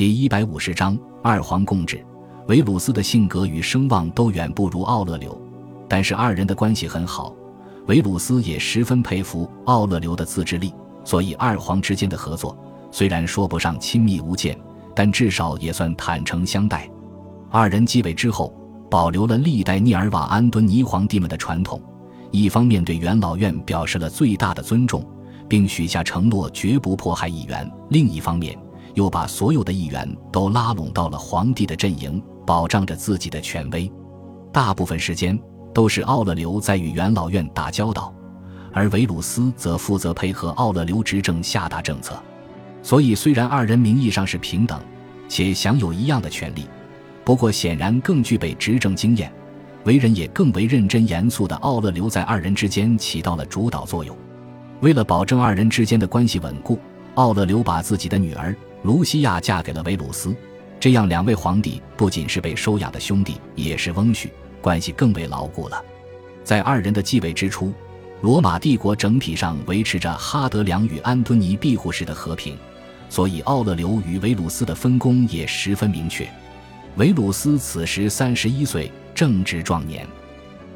第一百五十章二皇共治。维鲁斯的性格与声望都远不如奥勒留，但是二人的关系很好。维鲁斯也十分佩服奥勒留的自制力，所以二皇之间的合作虽然说不上亲密无间，但至少也算坦诚相待。二人继位之后，保留了历代涅尔瓦安敦尼皇帝们的传统，一方面对元老院表示了最大的尊重，并许下承诺绝不迫害议员；另一方面，又把所有的议员都拉拢到了皇帝的阵营，保障着自己的权威。大部分时间都是奥勒留在与元老院打交道，而维鲁斯则负责配合奥勒留执政下达政策。所以，虽然二人名义上是平等，且享有一样的权利。不过，显然更具备执政经验，为人也更为认真严肃的奥勒留在二人之间起到了主导作用。为了保证二人之间的关系稳固，奥勒留把自己的女儿卢西亚嫁给了维鲁斯，这样两位皇帝不仅是被收养的兄弟，也是翁婿，关系更为牢固了。在二人的继位之初，罗马帝国整体上维持着哈德良与安敦尼庇护时的和平，所以奥勒留与维鲁斯的分工也十分明确。维鲁斯此时三十一岁，正值壮年。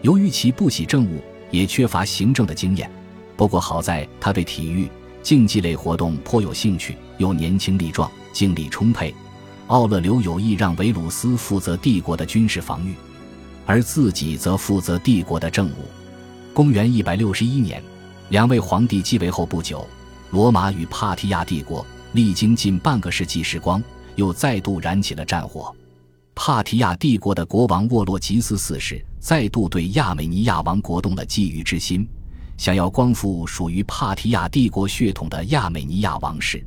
由于其不喜政务，也缺乏行政的经验。不过好在他对体育、竞技类活动颇有兴趣，又年轻力壮，精力充沛。奥勒留有意让维鲁斯负责帝国的军事防御，而自己则负责帝国的政务。公元一百六十一年，两位皇帝继位后不久，罗马与帕提亚帝国历经近半个世纪时光，又再度燃起了战火。帕提亚帝国的国王沃洛吉斯四世再度对亚美尼亚王国动了觊觎之心，想要光复属于帕提亚帝国血统的亚美尼亚王室。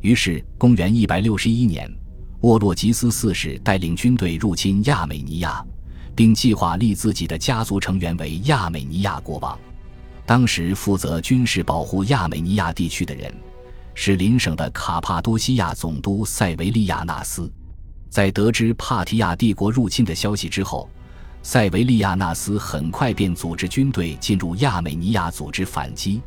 于是，公元一百六十一年，沃洛吉斯四世带领军队入侵亚美尼亚，并计划立自己的家族成员为亚美尼亚国王。当时负责军事保护亚美尼亚地区的人，是邻省的卡帕多西亚总督塞维利亚纳斯。在得知帕提亚帝国入侵的消息之后，塞维利亚纳斯很快便组织军队进入亚美尼亚组织反击，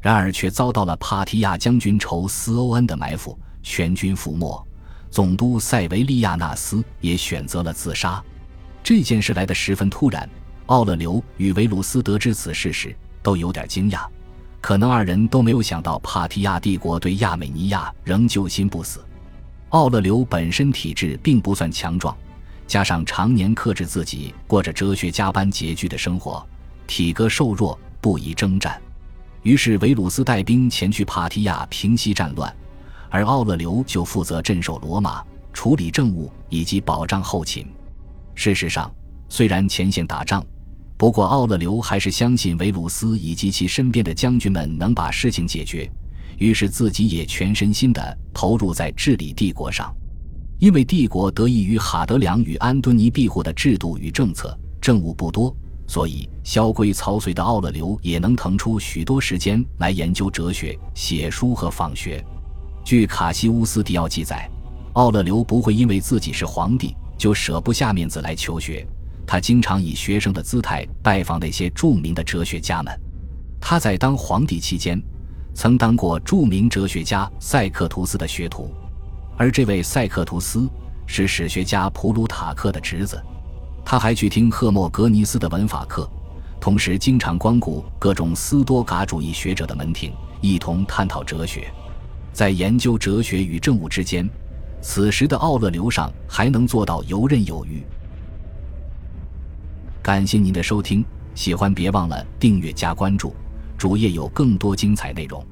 然而却遭到了帕提亚将军仇斯欧恩的埋伏，全军覆没。总督塞维利亚纳斯也选择了自杀。这件事来得十分突然，奥勒留与维鲁斯得知此事时都有点惊讶，可能二人都没有想到帕提亚帝国对亚美尼亚仍旧心不死。奥勒留本身体质并不算强壮，加上常年克制自己，过着哲学家般拮据的生活，体格瘦弱，不宜征战。于是维鲁斯带兵前去帕提亚平息战乱，而奥勒留就负责镇守罗马，处理政务以及保障后勤。事实上，虽然前线打仗，不过奥勒留还是相信维鲁斯以及其身边的将军们能把事情解决。于是自己也全身心地投入在治理帝国上，因为帝国得益于哈德良与安敦尼庇护的制度与政策，政务不多，所以萧规曹随的奥勒留也能腾出许多时间来研究哲学、写书和访学。据卡西乌斯·迪奥记载，奥勒留不会因为自己是皇帝就舍不下面子来求学，他经常以学生的姿态拜访那些著名的哲学家们。他在当皇帝期间。曾当过著名哲学家塞克图斯的学徒，而这位塞克图斯是史学家普鲁塔克的侄子。他还去听赫莫格尼斯的文法课，同时经常光顾各种斯多噶主义学者的门庭，一同探讨哲学。在研究哲学与政务之间，此时的奥勒留上还能做到游刃有余。感谢您的收听，喜欢别忘了订阅加关注。主页有更多精彩内容。